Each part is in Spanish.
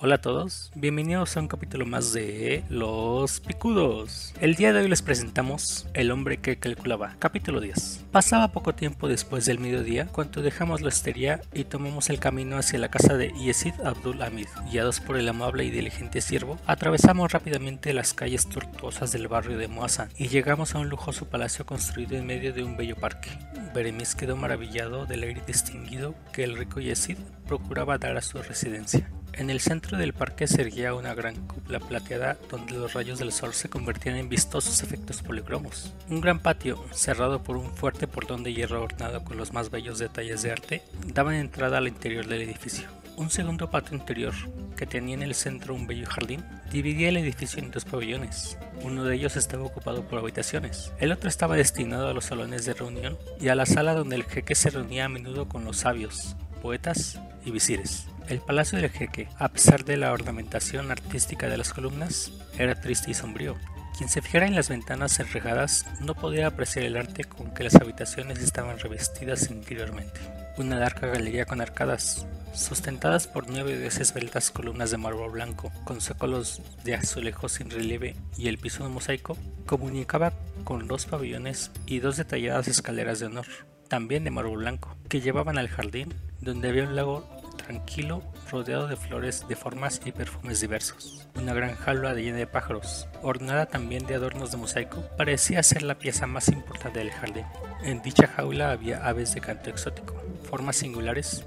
Hola a todos, bienvenidos a un capítulo más de Los Picudos. El día de hoy les presentamos El hombre que calculaba, capítulo 10. Pasaba poco tiempo después del mediodía cuando dejamos la hostería y tomamos el camino hacia la casa de Yesid Abdul Hamid. Guiados por el amable y diligente siervo, atravesamos rápidamente las calles tortuosas del barrio de Moasa y llegamos a un lujoso palacio construido en medio de un bello parque. Beremis quedó maravillado del aire distinguido que el rico Yesid procuraba dar a su residencia. En el centro del parque se erguía una gran cúpula plateada donde los rayos del sol se convertían en vistosos efectos policromos. Un gran patio, cerrado por un fuerte portón de hierro ornado con los más bellos detalles de arte, daba entrada al interior del edificio. Un segundo patio interior, que tenía en el centro un bello jardín, dividía el edificio en dos pabellones. Uno de ellos estaba ocupado por habitaciones, el otro estaba destinado a los salones de reunión y a la sala donde el jeque se reunía a menudo con los sabios, poetas y visires. El palacio del jeque, a pesar de la ornamentación artística de las columnas, era triste y sombrío. Quien se fijara en las ventanas enrejadas no podía apreciar el arte con que las habitaciones estaban revestidas interiormente. Una larga galería con arcadas, sustentadas por nueve de esbeltas columnas de mármol blanco, con zócalos de azulejo sin relieve y el piso de mosaico, comunicaba con dos pabellones y dos detalladas escaleras de honor, también de mármol blanco, que llevaban al jardín, donde había un lago tranquilo, rodeado de flores de formas y perfumes diversos. Una gran jaula llena de pájaros, ornada también de adornos de mosaico, parecía ser la pieza más importante del jardín. En dicha jaula había aves de canto exótico, formas singulares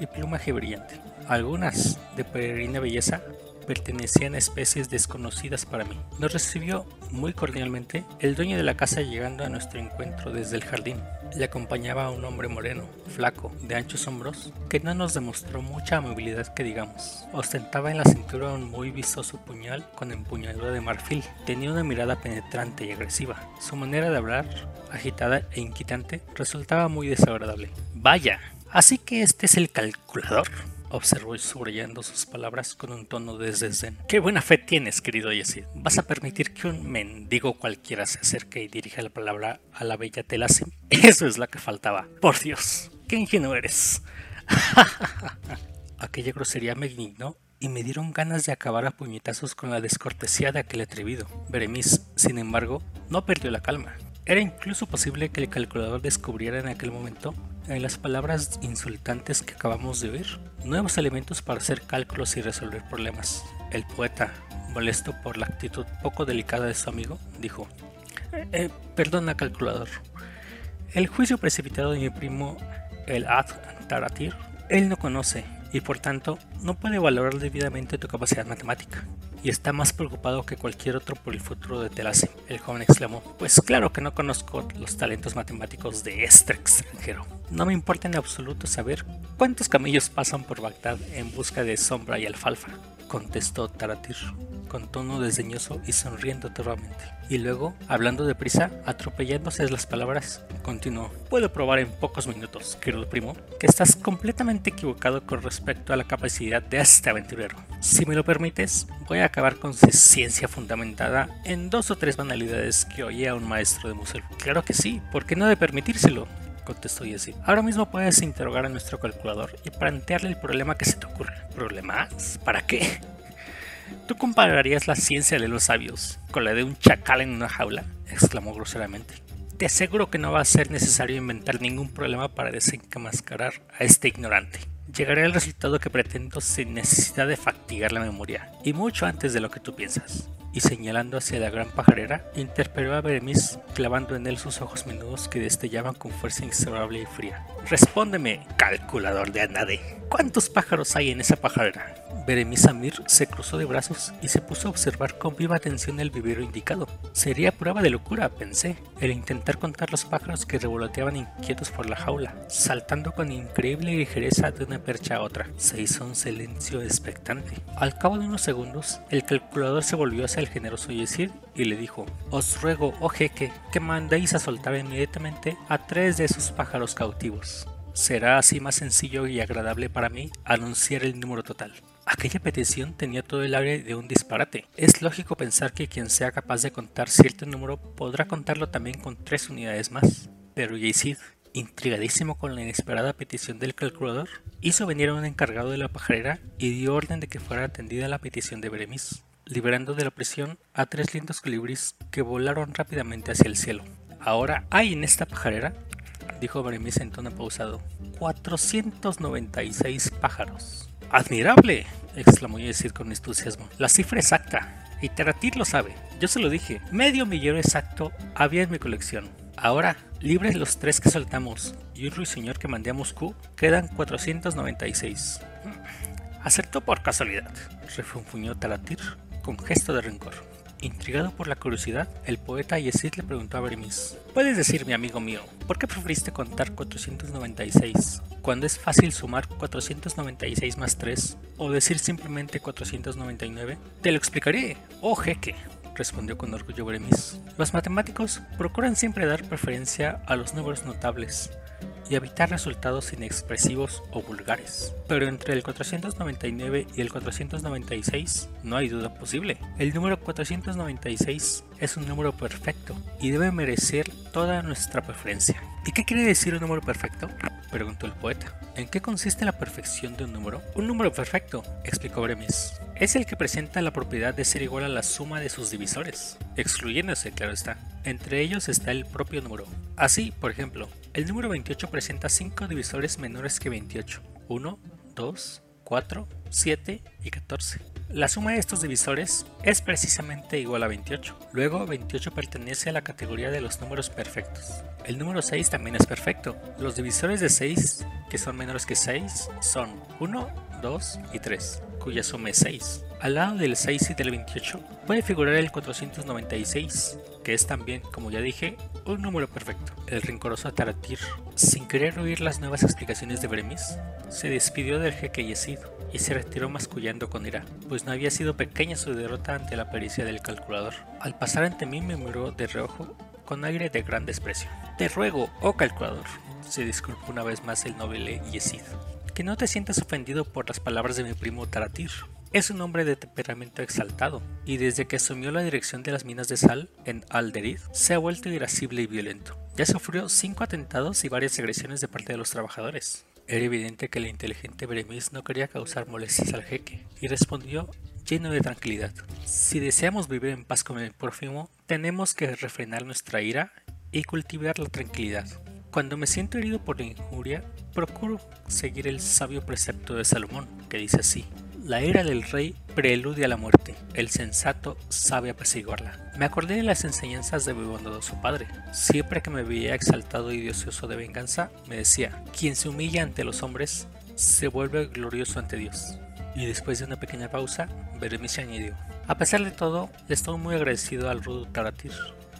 y plumaje brillante. Algunas de peregrina belleza pertenecían a especies desconocidas para mí. Nos recibió muy cordialmente el dueño de la casa llegando a nuestro encuentro desde el jardín. Le acompañaba un hombre moreno, flaco, de anchos hombros, que no nos demostró mucha amabilidad que digamos. Ostentaba en la cintura un muy vistoso puñal con empuñadura de marfil. Tenía una mirada penetrante y agresiva. Su manera de hablar, agitada e inquietante, resultaba muy desagradable. Vaya, así que este es el calculador observó subrayando sus palabras con un tono de desdén. Qué buena fe tienes, querido Yesid. ¿Vas a permitir que un mendigo cualquiera se acerque y dirija la palabra a la bella Telasim? Eso es lo que faltaba. Por Dios, qué ingenuo eres. Aquella grosería me indignó y me dieron ganas de acabar a puñetazos con la descortesía de aquel atrevido. Beremis, sin embargo, no perdió la calma. Era incluso posible que el calculador descubriera en aquel momento, en las palabras insultantes que acabamos de oír, nuevos elementos para hacer cálculos y resolver problemas. El poeta, molesto por la actitud poco delicada de su amigo, dijo, eh, perdona calculador, el juicio precipitado de mi primo, el Ad Taratir, él no conoce y por tanto no puede valorar debidamente tu capacidad matemática y está más preocupado que cualquier otro por el futuro de Telase. El joven exclamó, pues claro que no conozco los talentos matemáticos de este extranjero. No me importa en absoluto saber cuántos camellos pasan por Bagdad en busca de sombra y alfalfa, contestó Taratir con tono desdeñoso y sonriendo torvamente. Y luego, hablando deprisa, atropellándose las palabras, continuó. Puedo probar en pocos minutos, querido primo, que estás completamente equivocado con respecto a la capacidad de este aventurero. Si me lo permites, voy a acabar con su ciencia fundamentada en dos o tres banalidades que oía un maestro de museo. Claro que sí, ¿por qué no de permitírselo? Contestó Jesse. Ahora mismo puedes interrogar a nuestro calculador y plantearle el problema que se te ocurre. ¿Problemas? ¿Para qué? ¿Tú compararías la ciencia de los sabios con la de un chacal en una jaula? exclamó groseramente. Te aseguro que no va a ser necesario inventar ningún problema para desencamascarar a este ignorante. Llegaré al resultado que pretendo sin necesidad de fatigar la memoria, y mucho antes de lo que tú piensas y señalando hacia la gran pajarera, interpeló a Beremis clavando en él sus ojos menudos que destellaban con fuerza inexorable y fría. Respóndeme, calculador de Anade, ¿cuántos pájaros hay en esa pajarera? Beremis Amir se cruzó de brazos y se puso a observar con viva atención el vivero indicado. Sería prueba de locura, pensé, el intentar contar los pájaros que revoloteaban inquietos por la jaula, saltando con increíble ligereza de una percha a otra. Se hizo un silencio expectante. Al cabo de unos segundos, el calculador se volvió hacia el generoso Yesid y le dijo: Os ruego, oh jeque, que mandéis a soltar inmediatamente a tres de esos pájaros cautivos. Será así más sencillo y agradable para mí anunciar el número total. Aquella petición tenía todo el aire de un disparate. Es lógico pensar que quien sea capaz de contar cierto número podrá contarlo también con tres unidades más. Pero Yesid, intrigadísimo con la inesperada petición del calculador, hizo venir a un encargado de la pajarera y dio orden de que fuera atendida la petición de Beremis, liberando de la prisión a tres lindos colibríes que volaron rápidamente hacia el cielo. Ahora hay en esta pajarera, dijo Beremis en tono pausado, 496 pájaros. ¡Admirable! exclamó Yesid con entusiasmo. La cifra exacta. Y Teratir lo sabe. Yo se lo dije. Medio millón exacto había en mi colección. Ahora, libres los tres que soltamos y un ruiseñor que mandé a Moscú, quedan 496. Acertó por casualidad, refunfuñó Talatir con gesto de rencor. Intrigado por la curiosidad, el poeta Yesid le preguntó a Beremis: ¿Puedes decirme, amigo mío, por qué preferiste contar 496 cuando es fácil sumar 496 más 3 o decir simplemente 499? Te lo explicaré, oh jeque, respondió con orgullo Beremis. Los matemáticos procuran siempre dar preferencia a los números notables y evitar resultados inexpresivos o vulgares. Pero entre el 499 y el 496 no hay duda posible. El número 496 es un número perfecto y debe merecer toda nuestra preferencia. ¿Y qué quiere decir un número perfecto? preguntó el poeta. ¿En qué consiste la perfección de un número? Un número perfecto, explicó Bremis, es el que presenta la propiedad de ser igual a la suma de sus divisores, excluyéndose, claro está. Entre ellos está el propio número. Así, por ejemplo, el número 28 presenta 5 divisores menores que 28. 1, 2, 4, 7 y 14. La suma de estos divisores es precisamente igual a 28. Luego 28 pertenece a la categoría de los números perfectos. El número 6 también es perfecto. Los divisores de 6, que son menores que 6, son 1, 2 y 3, cuya suma es 6. Al lado del 6 y del 28 puede figurar el 496, que es también, como ya dije, un número perfecto. El rencoroso Taratir, sin querer oír las nuevas explicaciones de Bremis, se despidió del jeque Yesid y se retiró mascullando con ira, pues no había sido pequeña su derrota ante la pericia del calculador. Al pasar ante mí me miró de reojo con aire de gran desprecio. Te ruego, oh calculador, se disculpó una vez más el noble Yesid, que no te sientas ofendido por las palabras de mi primo Taratir. Es un hombre de temperamento exaltado, y desde que asumió la dirección de las minas de sal en Alderid, se ha vuelto irascible y violento. Ya sufrió cinco atentados y varias agresiones de parte de los trabajadores. Era evidente que el inteligente Bremis no quería causar molestias al jeque, y respondió lleno de tranquilidad. Si deseamos vivir en paz con el prójimo, tenemos que refrenar nuestra ira y cultivar la tranquilidad. Cuando me siento herido por la injuria, procuro seguir el sabio precepto de Salomón, que dice así, la ira del rey preludia a la muerte, el sensato sabe apaciguarla. Me acordé de las enseñanzas de mi bondadoso padre. Siempre que me veía exaltado y deseoso de venganza, me decía, quien se humilla ante los hombres, se vuelve glorioso ante Dios. Y después de una pequeña pausa, Berenice añadió, a pesar de todo, estoy muy agradecido al rudo Taratir,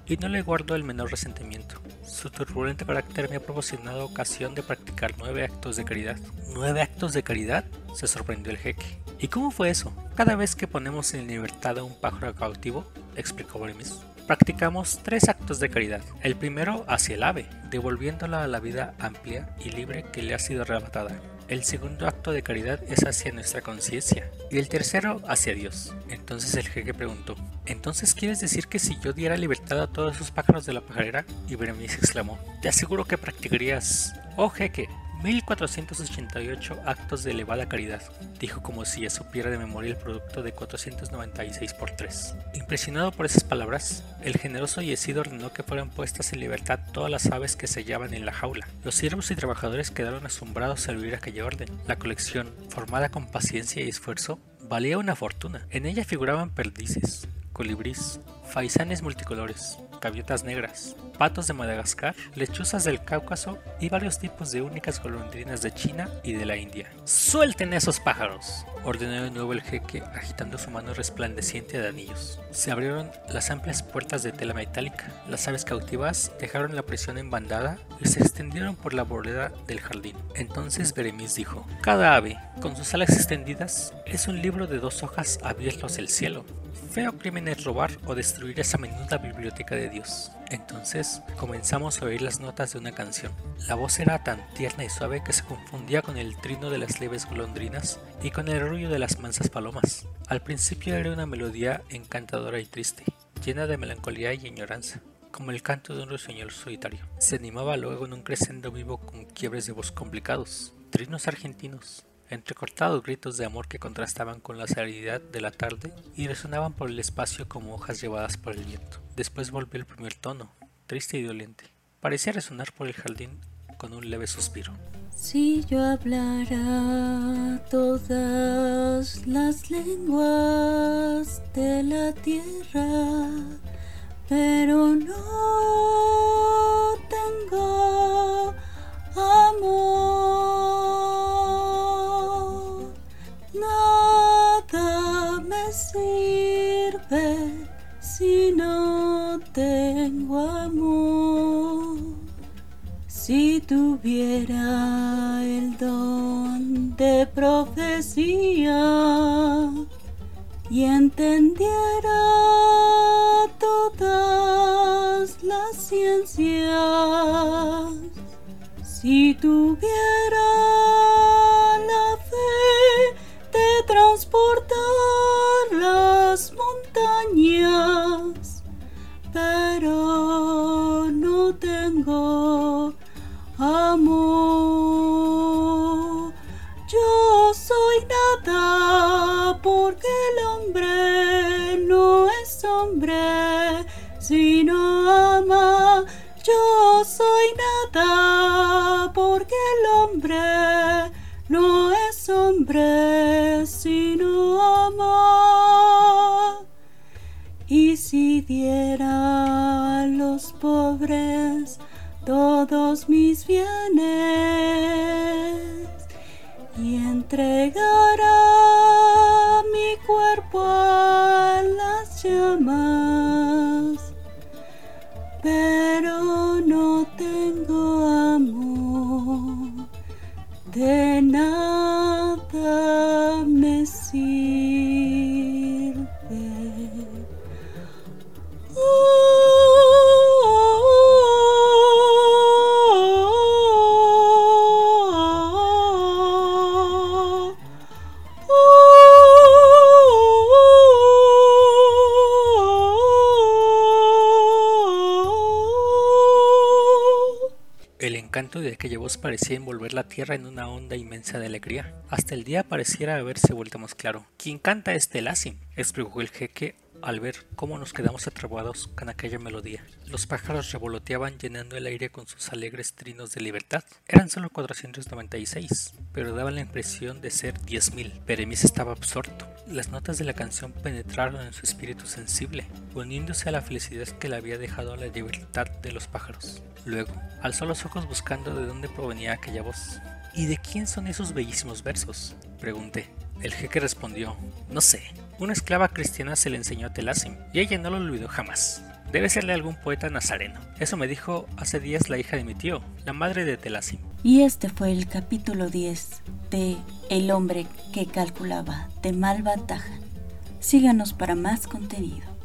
y no le guardo el menor resentimiento. Su turbulento carácter me ha proporcionado ocasión de practicar nueve actos de caridad. ¿Nueve actos de caridad? se sorprendió el jeque. ¿Y cómo fue eso? Cada vez que ponemos en libertad a un pájaro cautivo, explicó Bremis, practicamos tres actos de caridad. El primero hacia el ave, devolviéndola a la vida amplia y libre que le ha sido arrebatada. El segundo acto de caridad es hacia nuestra conciencia y el tercero hacia Dios. Entonces el jeque preguntó, ¿entonces quieres decir que si yo diera libertad a todos esos pájaros de la pajarera? Bremis exclamó, te aseguro que practicarías, oh jeque, 1488 actos de elevada caridad, dijo como si ya supiera de memoria el producto de 496 por 3. Impresionado por esas palabras, el generoso Yesid ordenó que fueran puestas en libertad todas las aves que se hallaban en la jaula. Los siervos y trabajadores quedaron asombrados al oír aquella orden. La colección, formada con paciencia y esfuerzo, valía una fortuna. En ella figuraban perdices, colibrís, faisanes multicolores, gaviotas negras, patos de Madagascar, lechuzas del Cáucaso y varios tipos de únicas golondrinas de China y de la India. ¡Suelten esos pájaros! ordenó de nuevo el jeque agitando su mano resplandeciente de anillos. Se abrieron las amplias puertas de tela metálica. Las aves cautivas dejaron la prisión en bandada y se extendieron por la bóveda del jardín. Entonces Beremis dijo, Cada ave, con sus alas extendidas, es un libro de dos hojas abiertos del cielo. Feo crimen es robar o destruir esa menuda biblioteca de Dios. Entonces comenzamos a oír las notas de una canción. La voz era tan tierna y suave que se confundía con el trino de las leves golondrinas y con el ruido de las mansas palomas. Al principio era una melodía encantadora y triste, llena de melancolía y añoranza como el canto de un ruiseñor solitario. Se animaba luego en un crescendo vivo con quiebres de voz complicados, trinos argentinos, entrecortados gritos de amor que contrastaban con la serenidad de la tarde y resonaban por el espacio como hojas llevadas por el viento. Después volvió el primer tono, triste y doliente. Parecía resonar por el jardín con un leve suspiro. Si yo hablara todas las lenguas de la tierra, pero no tengo amor, si no tengo amor. Si tuviera el don de profecía y entendiera todas las ciencias, si tuviera a los pobres todos mis bienes y entregara mi cuerpo encanto de aquella voz parecía envolver la tierra en una onda inmensa de alegría. Hasta el día pareciera haberse vuelto más claro. ¿Quién canta este Lassim? explicó el jeque al ver cómo nos quedamos atrapados con aquella melodía. Los pájaros revoloteaban llenando el aire con sus alegres trinos de libertad. Eran solo 496, pero daban la impresión de ser 10.000. Peremis estaba absorto. Las notas de la canción penetraron en su espíritu sensible, uniéndose a la felicidad que le había dejado la libertad de los pájaros. Luego, alzó los ojos buscando de dónde provenía aquella voz. ¿Y de quién son esos bellísimos versos? Pregunté. El jeque respondió, no sé, una esclava cristiana se le enseñó a Telasim y ella no lo olvidó jamás. Debe serle algún poeta nazareno. Eso me dijo hace días la hija de mi tío, la madre de Telasim. Y este fue el capítulo 10 de El hombre que calculaba de Malva Taja. Síganos para más contenido.